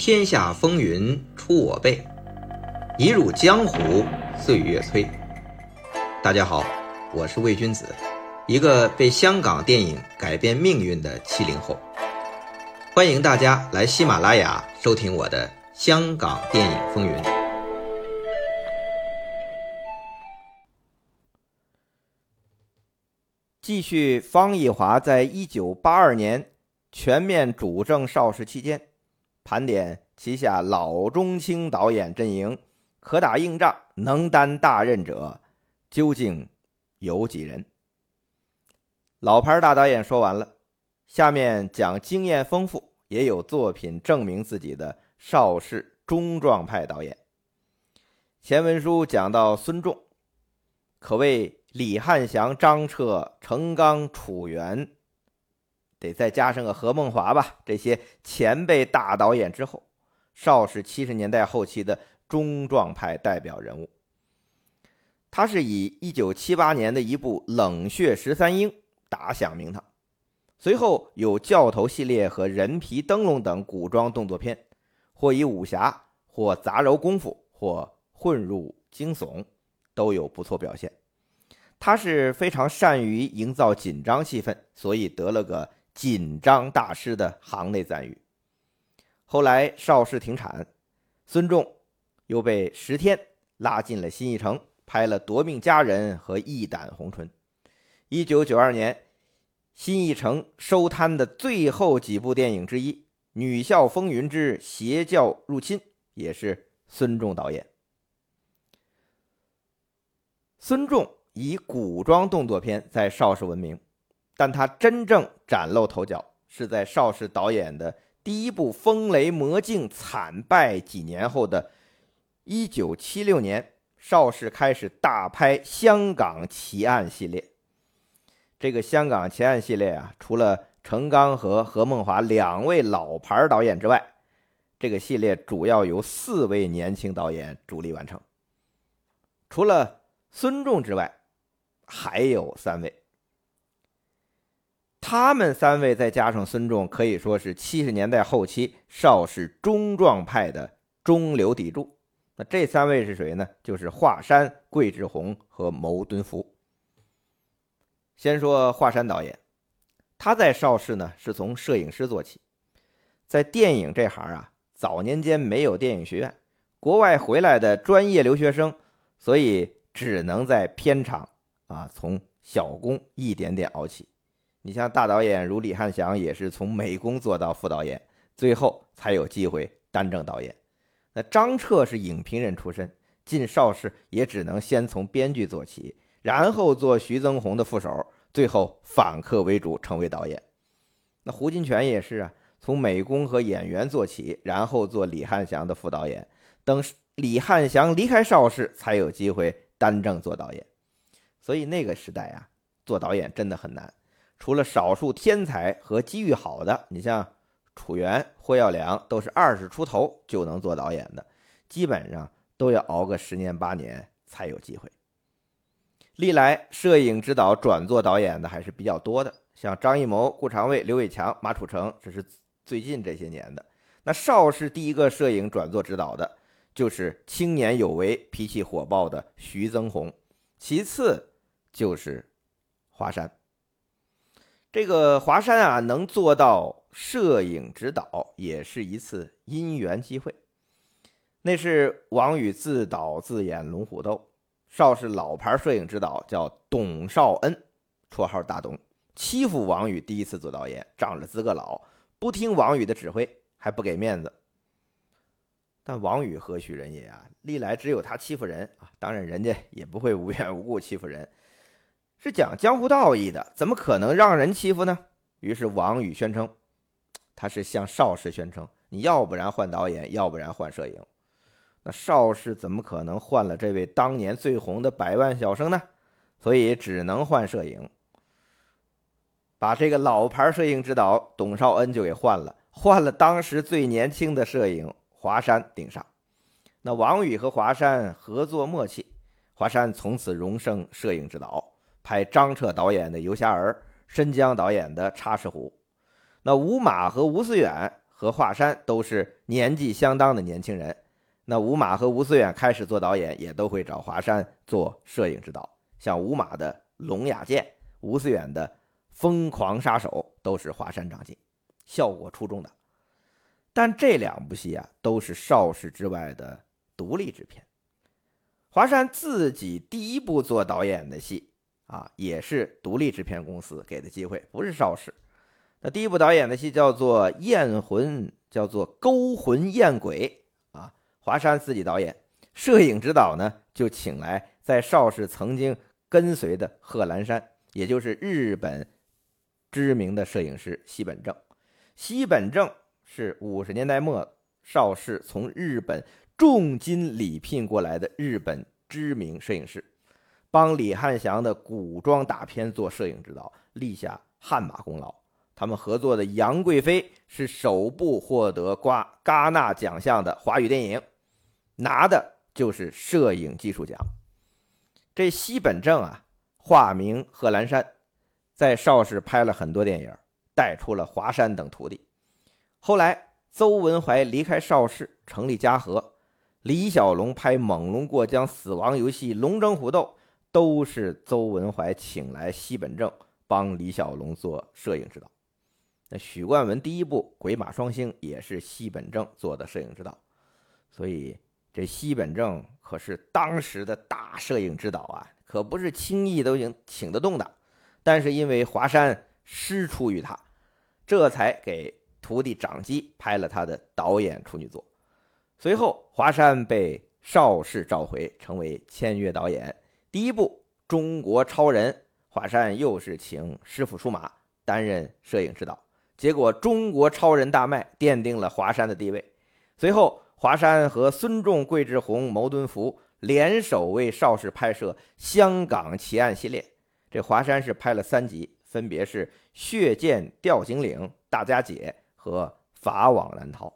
天下风云出我辈，一入江湖岁月催。大家好，我是魏君子，一个被香港电影改变命运的七零后。欢迎大家来喜马拉雅收听我的《香港电影风云》。继续方逸华在一九八二年全面主政邵氏期间，盘点旗下老中青导演阵营，可打硬仗、能担大任者究竟有几人？老牌大导演说完了，下面讲经验丰富、也有作品证明自己的邵氏中壮派导演。前文书讲到孙仲，可谓。李汉祥、张彻、程刚、楚原，得再加上个何梦华吧。这些前辈大导演之后，邵氏七十年代后期的中壮派代表人物。他是以一九七八年的一部《冷血十三英》打响名堂，随后有《教头》系列和《人皮灯笼》等古装动作片，或以武侠，或杂糅功夫，或混入惊悚，都有不错表现。他是非常善于营造紧张气氛，所以得了个“紧张大师”的行内赞誉。后来邵氏停产，孙仲又被石天拉进了新艺城，拍了《夺命佳人》和《一胆红唇》。一九九二年，新艺城收摊的最后几部电影之一《女校风云之邪教入侵》也是孙仲导演。孙仲。以古装动作片在邵氏闻名，但他真正崭露头角是在邵氏导演的第一部《风雷魔镜》惨败几年后的1976年，邵氏开始大拍香港奇案系列。这个香港奇案系列啊，除了程刚和何梦华两位老牌导演之外，这个系列主要由四位年轻导演主力完成，除了孙仲之外。还有三位，他们三位再加上孙仲，可以说是七十年代后期邵氏中壮派的中流砥柱。那这三位是谁呢？就是华山、桂志红和牟敦福。先说华山导演，他在邵氏呢是从摄影师做起，在电影这行啊，早年间没有电影学院，国外回来的专业留学生，所以只能在片场。啊，从小工一点点熬起。你像大导演如李汉祥，也是从美工做到副导演，最后才有机会担正导演。那张彻是影评人出身，进邵氏也只能先从编剧做起，然后做徐增宏的副手，最后反客为主成为导演。那胡金铨也是啊，从美工和演员做起，然后做李汉祥的副导演。等李汉祥离开邵氏，才有机会担正做导演。所以那个时代啊，做导演真的很难。除了少数天才和机遇好的，你像楚原、霍耀良，都是二十出头就能做导演的，基本上都要熬个十年八年才有机会。历来摄影指导转做导演的还是比较多的，像张艺谋、顾长卫、刘伟强、马楚成，这是最近这些年的。那邵氏第一个摄影转做指导的，就是青年有为、脾气火爆的徐增宏，其次。就是华山，这个华山啊，能做到摄影指导，也是一次因缘机会。那是王宇自导自演《龙虎斗》，邵氏老牌摄影指导叫董少恩，绰号大董，欺负王宇第一次做导演，仗着资格老，不听王宇的指挥，还不给面子。但王宇何许人也啊？历来只有他欺负人啊！当然，人家也不会无缘无故欺负人。是讲江湖道义的，怎么可能让人欺负呢？于是王宇宣称，他是向邵氏宣称，你要不然换导演，要不然换摄影。那邵氏怎么可能换了这位当年最红的百万小生呢？所以只能换摄影，把这个老牌摄影指导董少恩就给换了，换了当时最年轻的摄影华山顶上。那王宇和华山合作默契，华山从此荣升摄影指导。拍张彻导演的《游侠儿》，申江导演的《插翅虎》，那吴马和吴思远和华山都是年纪相当的年轻人。那吴马和吴思远开始做导演，也都会找华山做摄影指导。像吴马的《龙雅剑》，吴思远的《疯狂杀手》，都是华山掌镜，效果出众的。但这两部戏啊，都是邵氏之外的独立制片。华山自己第一部做导演的戏啊，也是独立制片公司给的机会，不是邵氏。那第一部导演的戏叫做《艳魂》，叫做《勾魂艳鬼》啊，华山自己导演，摄影指导呢就请来在邵氏曾经跟随的贺兰山，也就是日本知名的摄影师西本正。西本正。是五十年代末，邵氏从日本重金礼聘过来的日本知名摄影师，帮李汉祥的古装大片做摄影指导，立下汗马功劳。他们合作的《杨贵妃》是首部获得瓜戛纳奖项的华语电影，拿的就是摄影技术奖。这西本正啊，化名贺兰山，在邵氏拍了很多电影，带出了华山等徒弟。后来，邹文怀离开邵氏，成立嘉禾。李小龙拍《猛龙过江》《死亡游戏》《龙争虎斗》，都是邹文怀请来西本正帮李小龙做摄影指导。那许冠文第一部《鬼马双星》也是西本正做的摄影指导。所以，这西本正可是当时的大摄影指导啊，可不是轻易都能请得动的。但是因为华山师出于他，这才给。徒弟长基拍了他的导演处女作，随后华山被邵氏召回，成为签约导演。第一部《中国超人》，华山又是请师傅出马担任摄影指导，结果《中国超人》大卖，奠定了华山的地位。随后，华山和孙仲、桂志红、牟敦福联手为邵氏拍摄《香港奇案》系列，这华山是拍了三集，分别是《血溅吊颈岭》《大家姐》。和法网难逃，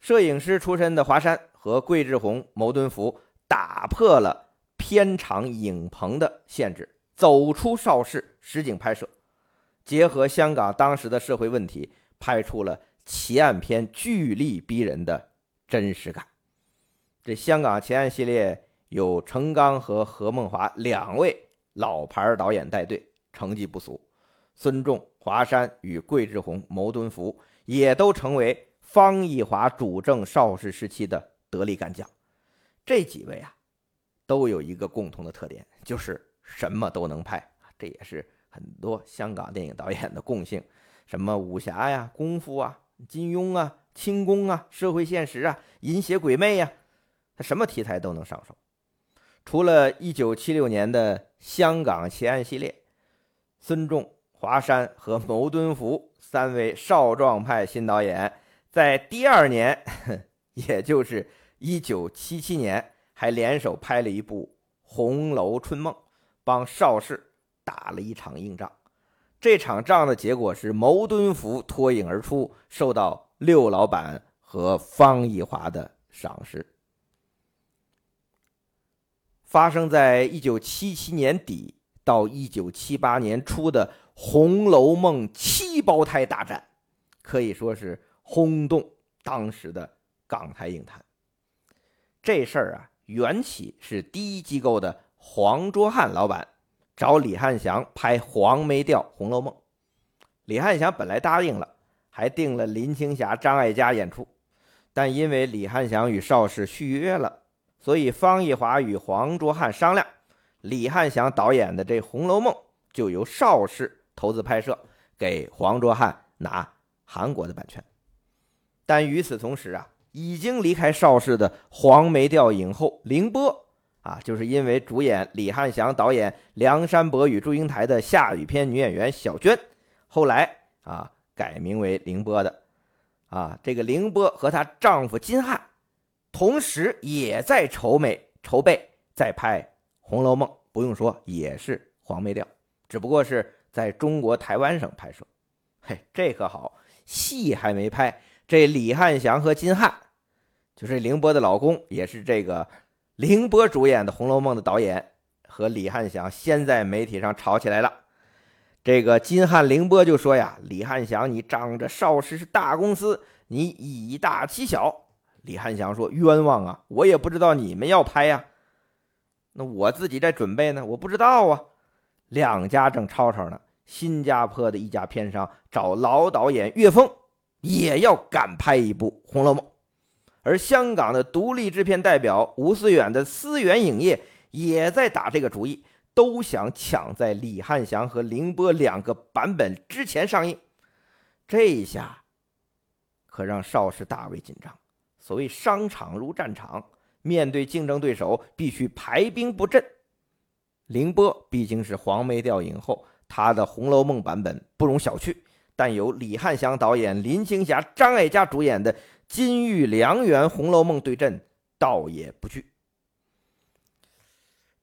摄影师出身的华山和桂志红、牟敦福打破了片场影棚的限制，走出邵氏实景拍摄，结合香港当时的社会问题，拍出了奇案片巨力逼人的真实感。这香港奇案系列有程刚和何梦华两位老牌导演带队，成绩不俗。孙仲。华山与桂志红、牟敦福也都成为方逸华主政邵氏时期的得力干将。这几位啊，都有一个共同的特点，就是什么都能拍。这也是很多香港电影导演的共性：什么武侠呀、功夫啊、金庸啊、轻功啊、社会现实啊、淫邪鬼魅呀，他什么题材都能上手。除了1976年的《香港奇案》系列，孙仲。华山和牟敦福三位少壮派新导演，在第二年，也就是一九七七年，还联手拍了一部《红楼春梦》，帮邵氏打了一场硬仗。这场仗的结果是牟敦福脱颖而出，受到六老板和方逸华的赏识。发生在一九七七年底到一九七八年初的。《红楼梦》七胞胎大战可以说是轰动当时的港台影坛。这事儿啊，缘起是第一机构的黄卓汉老板找李汉祥拍黄梅调《红楼梦》，李汉祥本来答应了，还定了林青霞、张艾嘉演出，但因为李汉祥与邵氏续约了，所以方逸华与黄卓汉商量，李汉祥导演的这《红楼梦》就由邵氏。投资拍摄，给黄卓汉拿韩国的版权，但与此同时啊，已经离开邵氏的黄梅调影后凌波啊，就是因为主演李汉祥导演《梁山伯与祝英台》的下雨篇女演员小娟，后来啊改名为凌波的啊，这个凌波和她丈夫金汉，同时也在筹美筹备在拍《红楼梦》，不用说也是黄梅调，只不过是。在中国台湾省拍摄，嘿，这可好，戏还没拍，这李汉祥和金汉，就是凌波的老公，也是这个凌波主演的《红楼梦》的导演，和李汉祥先在媒体上吵起来了。这个金汉凌波就说呀：“李汉祥，你仗着邵氏是大公司，你以大欺小。”李汉祥说：“冤枉啊！我也不知道你们要拍呀，那我自己在准备呢，我不知道啊。”两家正吵吵呢，新加坡的一家片商找老导演岳峰，也要赶拍一部《红楼梦》，而香港的独立制片代表吴思远的思源影业也在打这个主意。都想抢在李汉祥和凌波两个版本之前上映，这一下可让邵氏大为紧张。所谓商场如战场，面对竞争对手，必须排兵布阵。凌波毕竟是黄梅调影后，他的《红楼梦》版本不容小觑。但由李汉祥导演、林青霞、张艾嘉主演的《金玉良缘》《红楼梦》对阵，倒也不惧。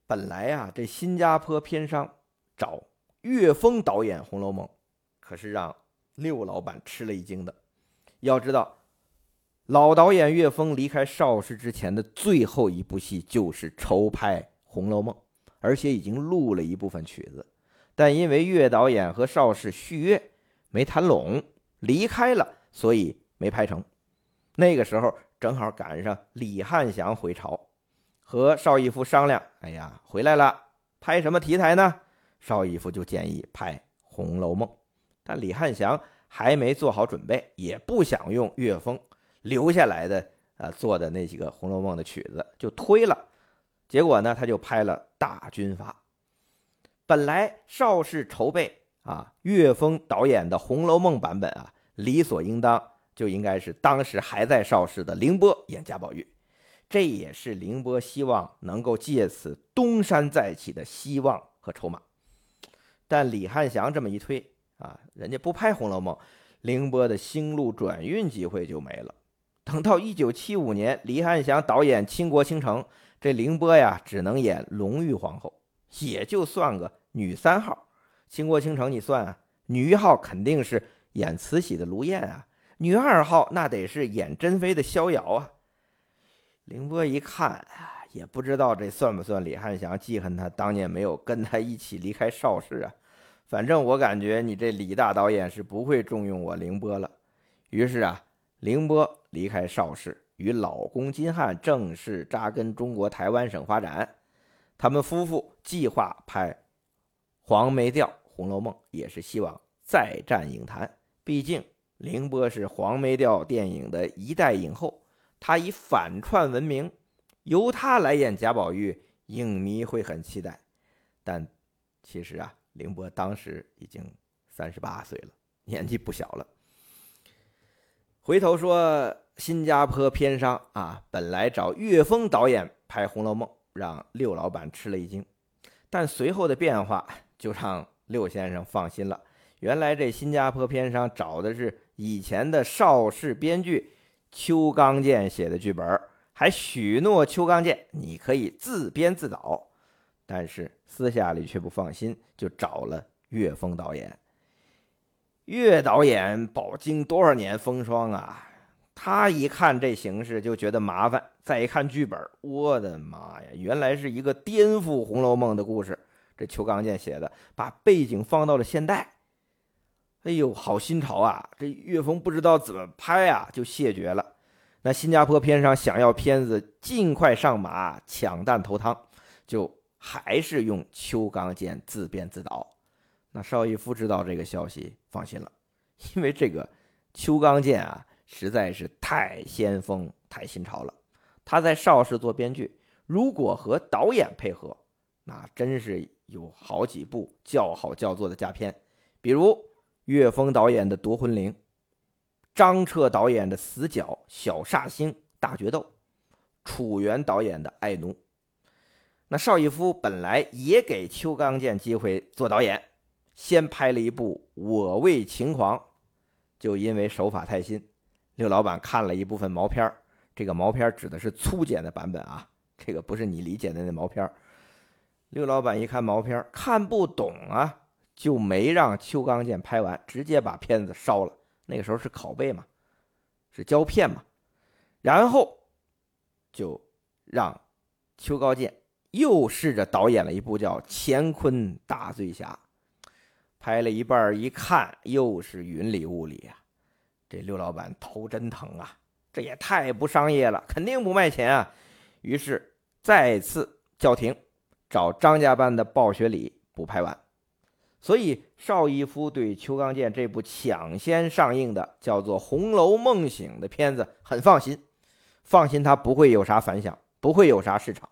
本来啊，这新加坡片商找岳峰导演《红楼梦》，可是让六老板吃了一惊的。要知道，老导演岳峰离开邵氏之前的最后一部戏就是筹拍《红楼梦》，而且已经录了一部分曲子，但因为岳导演和邵氏续约没谈拢，离开了，所以没拍成。那个时候正好赶上李汉祥回朝。和邵逸夫商量，哎呀，回来了，拍什么题材呢？邵逸夫就建议拍《红楼梦》，但李汉祥还没做好准备，也不想用岳峰留下来的啊做的那几个《红楼梦》的曲子，就推了。结果呢，他就拍了《大军阀》。本来邵氏筹备啊，岳峰导演的《红楼梦》版本啊，理所应当就应该是当时还在邵氏的凌波演贾宝玉。这也是凌波希望能够借此东山再起的希望和筹码，但李汉祥这么一推啊，人家不拍《红楼梦》，凌波的星路转运机会就没了。等到一九七五年，李汉祥导演《倾国倾城》，这凌波呀只能演隆裕皇后，也就算个女三号。《倾国倾城》你算啊，女一号肯定是演慈禧的卢燕啊，女二号那得是演珍妃的逍遥啊。凌波一看，也不知道这算不算李汉祥记恨他当年没有跟他一起离开邵氏啊。反正我感觉你这李大导演是不会重用我凌波了。于是啊，凌波离开邵氏，与老公金汉正式扎根中国台湾省发展。他们夫妇计划拍《黄梅调红楼梦》，也是希望再战影坛。毕竟凌波是黄梅调电影的一代影后。他以反串闻名，由他来演贾宝玉，影迷会很期待。但其实啊，凌波当时已经三十八岁了，年纪不小了。回头说新加坡片商啊，本来找岳峰导演拍《红楼梦》，让六老板吃了一惊。但随后的变化就让六先生放心了。原来这新加坡片商找的是以前的邵氏编剧。邱刚健写的剧本，还许诺邱刚健你可以自编自导，但是私下里却不放心，就找了岳峰导演。岳导演饱经多少年风霜啊，他一看这形势就觉得麻烦，再一看剧本，我的妈呀，原来是一个颠覆《红楼梦》的故事。这邱刚健写的，把背景放到了现代。哎呦，好新潮啊！这岳峰不知道怎么拍啊，就谢绝了。那新加坡片商想要片子尽快上马抢蛋投汤，就还是用邱刚健自编自导。那邵逸夫知道这个消息，放心了，因为这个邱刚健啊，实在是太先锋、太新潮了。他在邵氏做编剧，如果和导演配合，那真是有好几部叫好叫座的佳片，比如。岳峰导演的《夺魂铃》，张彻导演的《死角》《小煞星》大决斗，楚原导演的《爱奴》。那邵逸夫本来也给邱刚健机会做导演，先拍了一部《我为情狂》，就因为手法太新，六老板看了一部分毛片这个毛片指的是粗剪的版本啊，这个不是你理解的那毛片六老板一看毛片看不懂啊。就没让邱刚健拍完，直接把片子烧了。那个时候是拷贝嘛，是胶片嘛。然后就让邱高健又试着导演了一部叫《乾坤大醉侠》。拍了一半，一看又是云里雾里啊！这刘老板头真疼啊！这也太不商业了，肯定不卖钱啊！于是再次叫停，找张家班的鲍学礼补拍完。所以邵逸夫对邱刚健这部抢先上映的叫做《红楼梦醒》的片子很放心，放心他不会有啥反响，不会有啥市场。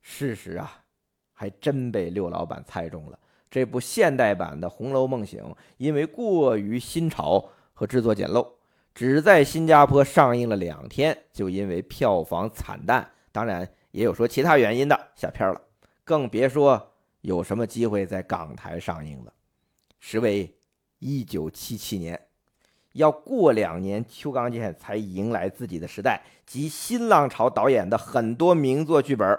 事实啊，还真被六老板猜中了。这部现代版的《红楼梦醒》因为过于新潮和制作简陋，只在新加坡上映了两天，就因为票房惨淡，当然也有说其他原因的下片了，更别说。有什么机会在港台上映了？时为一九七七年，要过两年，邱刚健才迎来自己的时代。及新浪潮导演的很多名作剧本，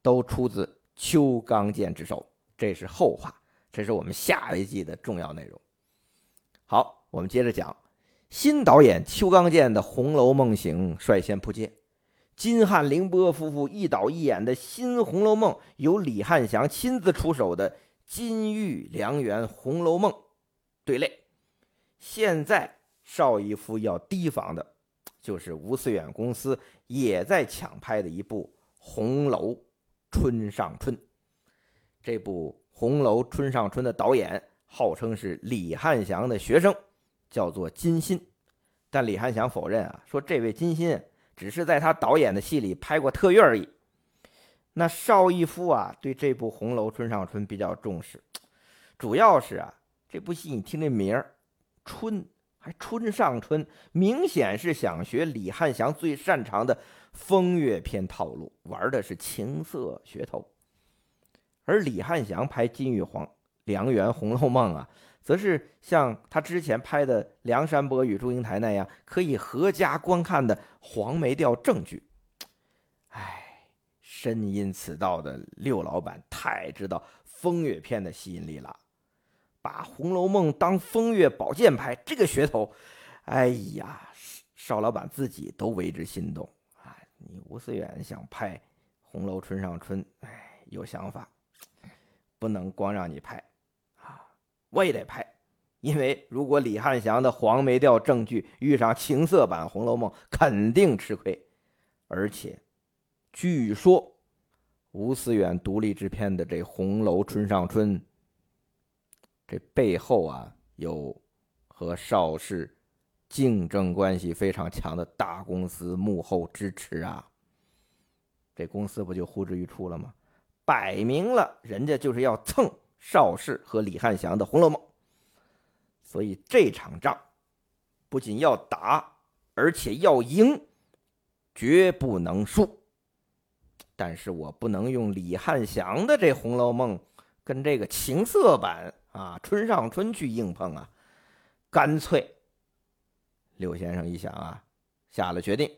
都出自邱刚健之手。这是后话，这是我们下一季的重要内容。好，我们接着讲，新导演邱刚健的《红楼梦醒》率先扑街。金汉凌波夫妇一导一演的新《红楼梦》，由李汉祥亲自出手的金玉良缘《红楼梦》，对类。现在邵逸夫要提防的，就是吴思远公司也在抢拍的一部《红楼春上春》。这部《红楼春上春》的导演号称是李汉祥的学生，叫做金鑫，但李汉祥否认啊，说这位金鑫。只是在他导演的戏里拍过特约而已。那邵逸夫啊，对这部《红楼春上春》比较重视，主要是啊，这部戏你听这名儿“春”还“春上春”，明显是想学李汉祥最擅长的风月片套路，玩的是情色噱头。而李汉祥拍金玉皇良缘《红楼梦》啊。则是像他之前拍的《梁山伯与祝英台》那样，可以合家观看的黄梅调正剧。哎，深谙此道的六老板太知道风月片的吸引力了，把《红楼梦》当风月宝剑拍，这个噱头，哎呀，邵老板自己都为之心动。啊，你吴思远想拍《红楼春上春》，哎，有想法，不能光让你拍。我也得拍，因为如果李汉祥的黄梅调正剧遇上情色版《红楼梦》，肯定吃亏。而且，据说吴思远独立制片的这《红楼春上春》，这背后啊有和邵氏竞争关系非常强的大公司幕后支持啊。这公司不就呼之欲出了吗？摆明了人家就是要蹭。邵氏和李汉祥的《红楼梦》，所以这场仗不仅要打，而且要赢，绝不能输。但是我不能用李汉祥的这《红楼梦》跟这个情色版啊《春上春》去硬碰啊，干脆，刘先生一想啊，下了决定，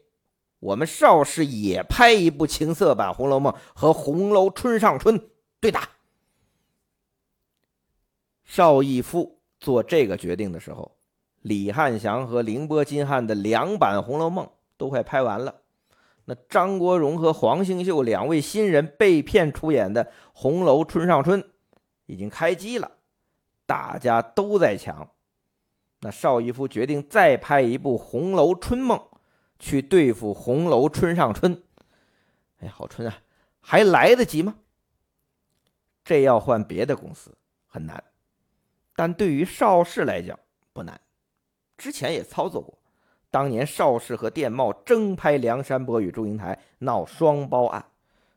我们邵氏也拍一部情色版《红楼梦》和《红楼春上春》对打。邵逸夫做这个决定的时候，李汉祥和凌波金汉的两版《红楼梦》都快拍完了。那张国荣和黄星秀两位新人被骗出演的《红楼春上春》已经开机了，大家都在抢。那邵逸夫决定再拍一部《红楼春梦》，去对付《红楼春上春》。哎，好春啊，还来得及吗？这要换别的公司很难。但对于邵氏来讲不难，之前也操作过。当年邵氏和电懋争拍《梁山伯与祝英台》，闹双包案，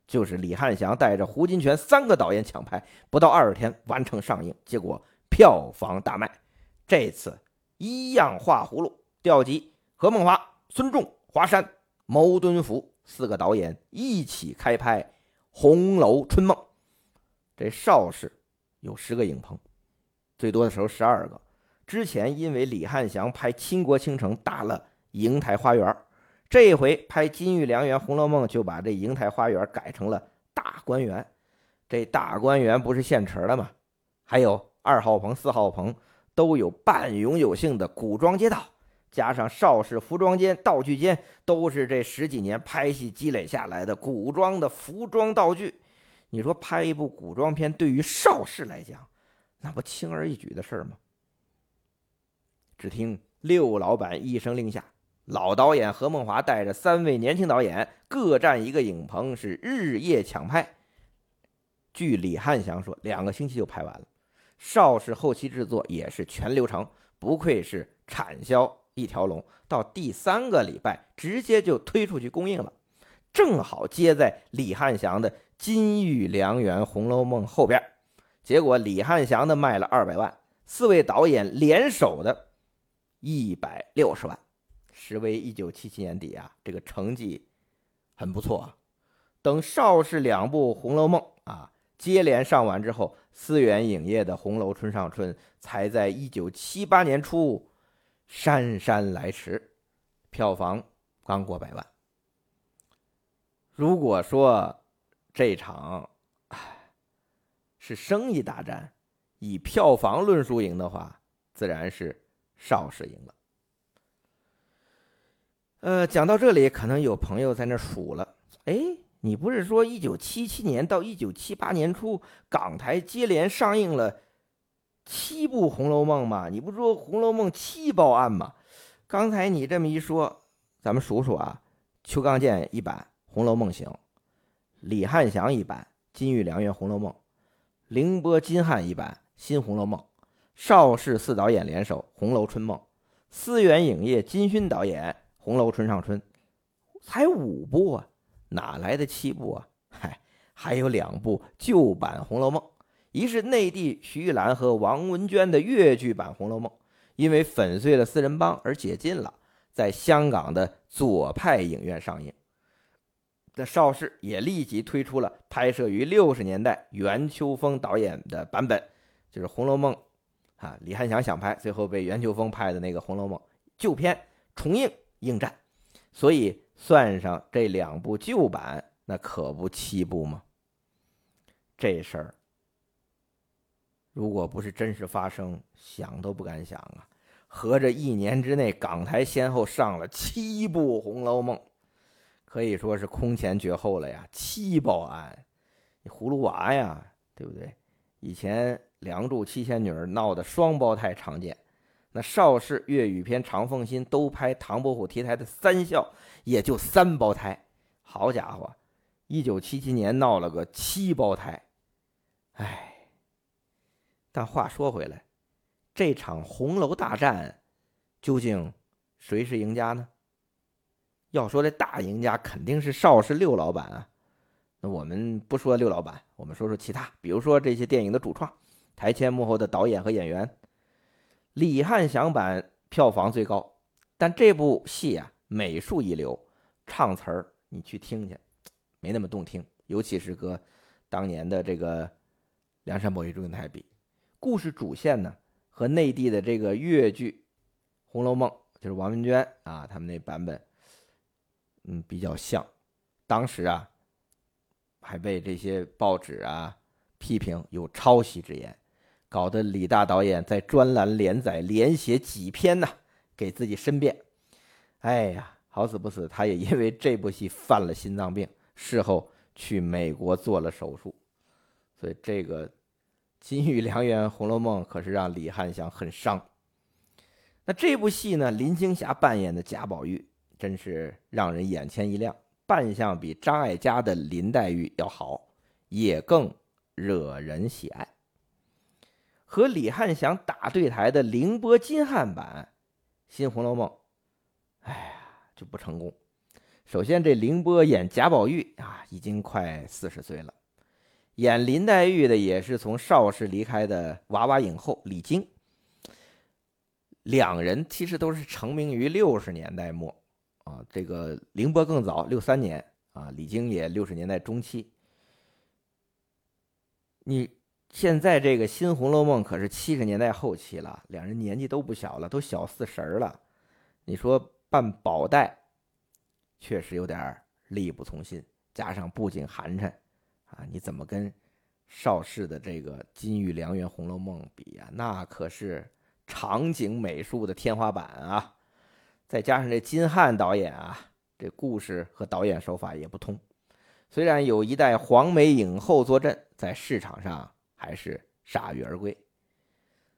就是李汉祥带着胡金铨三个导演抢拍，不到二十天完成上映，结果票房大卖。这次一样画葫芦，调集何梦华、孙仲、华山、牟敦福四个导演一起开拍《红楼春梦》。这邵氏有十个影棚。最多的时候十二个，之前因为李汉祥拍《倾国倾城》打了瀛台花园，这回拍《金玉良缘》《红楼梦》就把这瀛台花园改成了大观园。这大观园不是现成的吗？还有二号棚、四号棚都有半永久性的古装街道，加上邵氏服装间、道具间都是这十几年拍戏积累下来的古装的服装道具。你说拍一部古装片，对于邵氏来讲，那不轻而易举的事儿吗？只听六老板一声令下，老导演何梦华带着三位年轻导演各占一个影棚，是日夜抢拍。据李汉祥说，两个星期就拍完了。邵氏后期制作也是全流程，不愧是产销一条龙，到第三个礼拜直接就推出去公映了，正好接在李汉祥的《金玉良缘》《红楼梦》后边。结果李汉祥的卖了二百万，四位导演联手的，一百六十万，时为一九七七年底啊，这个成绩很不错啊。等邵氏两部《红楼梦》啊。接连上完之后，思源影业的《红楼春上春》才在一九七八年初姗姗来迟，票房刚过百万。如果说这场是生意大战，以票房论输赢的话，自然是邵氏赢了。呃，讲到这里，可能有朋友在那数了，哎。你不是说一九七七年到一九七八年初，港台接连上映了七部《红楼梦》吗？你不说《红楼梦》七报案吗？刚才你这么一说，咱们数数啊：邱刚健一版《红楼梦》行，李汉祥一版《金玉良缘·红楼梦》，凌波金汉一版《新红楼梦》，邵氏四导演联手《红楼春梦》，思源影业金勋导演《红楼春上春》，才五部啊！哪来的七部啊？嗨，还有两部旧版《红楼梦》，一是内地徐玉兰和王文娟的粤剧版《红楼梦》，因为粉碎了四人帮而解禁了，在香港的左派影院上映。的邵氏也立即推出了拍摄于六十年代袁秋风导演的版本，就是《红楼梦》啊，李汉祥想拍，最后被袁秋风拍的那个《红楼梦》旧片重映应战，所以。算上这两部旧版，那可不七部吗？这事儿如果不是真实发生，想都不敢想啊！合着一年之内，港台先后上了七部《红楼梦》，可以说是空前绝后了呀！七报案，你葫芦娃呀，对不对？以前《梁祝》《七仙女》闹的双胞胎常见。那邵氏粤语片《长凤新》都拍唐伯虎题材的三笑，也就三胞胎。好家伙，一九七七年闹了个七胞胎，哎。但话说回来，这场红楼大战究竟谁是赢家呢？要说这大赢家肯定是邵氏六老板啊。那我们不说六老板，我们说说其他，比如说这些电影的主创、台前幕后的导演和演员。李汉祥版票房最高，但这部戏啊，美术一流，唱词儿你去听去，没那么动听，尤其是和当年的这个《梁山伯与祝英台》比。故事主线呢，和内地的这个粤剧《红楼梦》，就是王文娟啊他们那版本，嗯，比较像。当时啊，还被这些报纸啊批评有抄袭之言。搞得李大导演在专栏连载连写几篇呢，给自己申辩。哎呀，好死不死，他也因为这部戏犯了心脏病，事后去美国做了手术。所以这个《金玉良缘·红楼梦》可是让李汉祥很伤。那这部戏呢，林青霞扮演的贾宝玉真是让人眼前一亮，扮相比张艾嘉的林黛玉要好，也更惹人喜爱。和李汉祥打对台的凌波金汉版《新红楼梦》，哎呀，就不成功。首先，这凌波演贾宝玉啊，已经快四十岁了；演林黛玉的也是从邵氏离开的娃娃影后李菁。两人其实都是成名于六十年代末啊，这个凌波更早，六三年啊，李菁也六十年代中期。你。现在这个新《红楼梦》可是七十年代后期了，两人年纪都不小了，都小四十了。你说办宝黛，确实有点力不从心，加上布景寒碜，啊，你怎么跟邵氏的这个《金玉良缘·红楼梦》比呀？那可是场景美术的天花板啊！再加上这金汉导演啊，这故事和导演手法也不通。虽然有一代黄梅影后坐镇，在市场上。还是铩羽而归，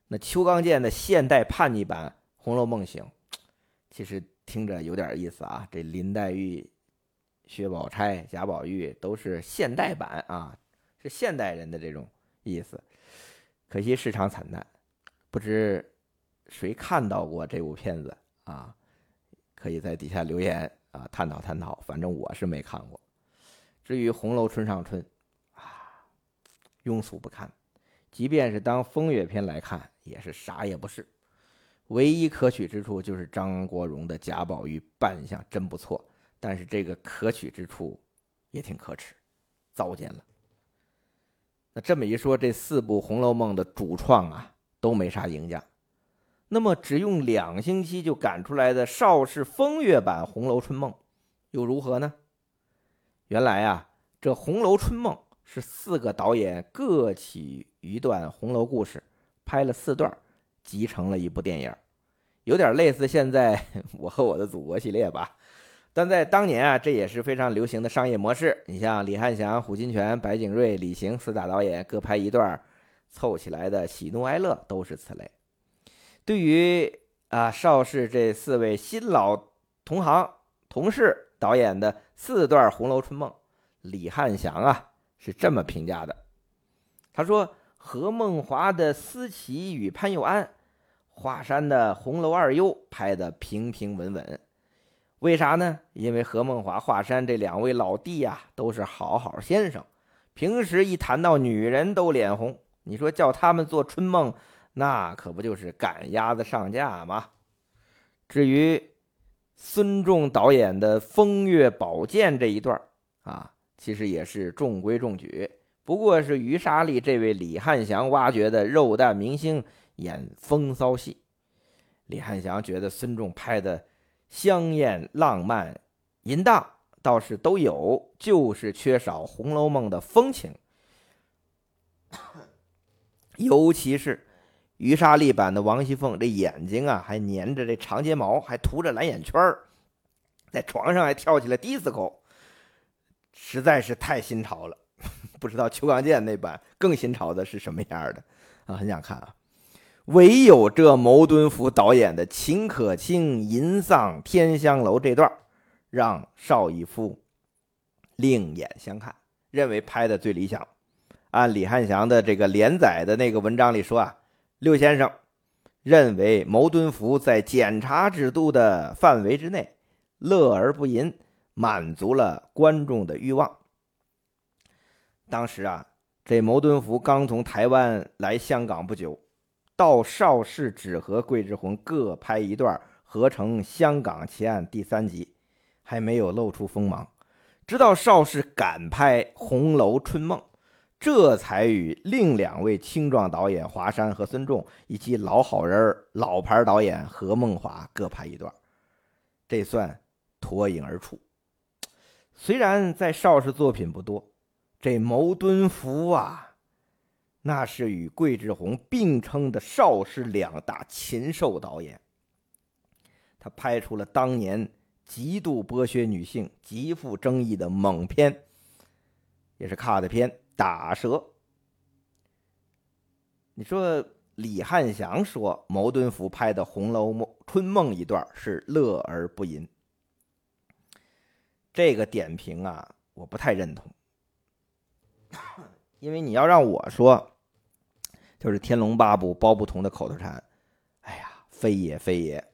那邱刚健的现代叛逆版《红楼梦》行，其实听着有点意思啊。这林黛玉、薛宝钗、贾宝玉都是现代版啊，是现代人的这种意思。可惜市场惨淡，不知谁看到过这部片子啊？可以在底下留言啊，探讨探讨。反正我是没看过。至于《红楼春上春》啊，庸俗不堪，即便是当风月片来看，也是啥也不是。唯一可取之处就是张国荣的贾宝玉扮相真不错，但是这个可取之处也挺可耻，糟践了。那这么一说，这四部《红楼梦》的主创啊都没啥赢家。那么只用两星期就赶出来的邵氏风月版《红楼春梦》，又如何呢？原来啊，这《红楼春梦》是四个导演各起一段红楼故事，拍了四段，集成了一部电影，有点类似现在 《我和我的祖国》系列吧。但在当年啊，这也是非常流行的商业模式。你像李翰祥、胡金铨、白景瑞、李行四大导演各拍一段，凑起来的喜怒哀乐都是此类。对于啊邵氏这四位新老同行同事导演的四段《红楼春梦》，李翰祥啊是这么评价的：他说，何梦华的思琪与潘佑安，华山的红楼二优拍的平平稳稳。为啥呢？因为何梦华、华山这两位老弟呀，都是好好先生，平时一谈到女人都脸红。你说叫他们做春梦，那可不就是赶鸭子上架吗？至于孙仲导演的风月宝剑这一段啊，其实也是中规中矩，不过是于莎丽这位李汉祥挖掘的肉弹明星演风骚戏。李汉祥觉得孙仲拍的。香艳、浪漫、淫荡倒是都有，就是缺少《红楼梦》的风情。尤其是于莎丽版的王熙凤，这眼睛啊还粘着这长睫毛，还涂着蓝眼圈在床上还跳起了迪斯科，实在是太新潮了。不知道邱刚健那版更新潮的是什么样的啊？很想看啊。唯有这牟敦福导演的秦可卿吟丧天香楼这段，让邵逸夫另眼相看，认为拍的最理想。按李汉祥的这个连载的那个文章里说啊，六先生认为牟敦福在检查制度的范围之内，乐而不淫，满足了观众的欲望。当时啊，这牟敦福刚从台湾来香港不久。到邵氏只和桂志红各拍一段，合成《香港奇案》第三集，还没有露出锋芒。直到邵氏敢拍《红楼春梦》，这才与另两位青壮导演华山和孙仲，以及老好人老牌导演何梦华各拍一段，这算脱颖而出。虽然在邵氏作品不多，这牟敦福啊。那是与桂志红并称的邵氏两大禽兽导演。他拍出了当年极度剥削女性、极富争议的猛片，也是卡的片《打蛇》。你说李汉祥说牟敦福拍的《红楼梦春梦》一段是乐而不淫，这个点评啊，我不太认同，因为你要让我说。就是《天龙八部》包不同的口头禅，哎呀，非也非也。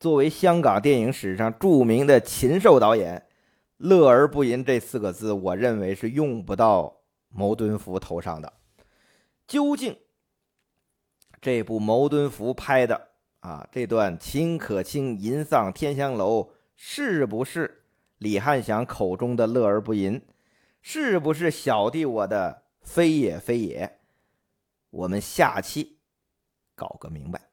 作为香港电影史上著名的禽兽导演，“乐而不淫”这四个字，我认为是用不到牟敦福头上的。究竟这部牟敦福拍的啊这段秦可卿吟丧天香楼，是不是李汉祥口中的“乐而不淫”？是不是小弟我的“非也非也”？我们下期搞个明白。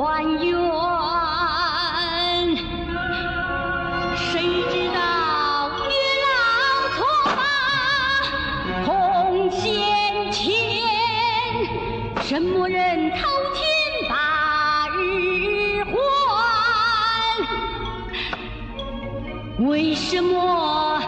团圆谁知道月老错把红线牵什么人偷天把日还？为什么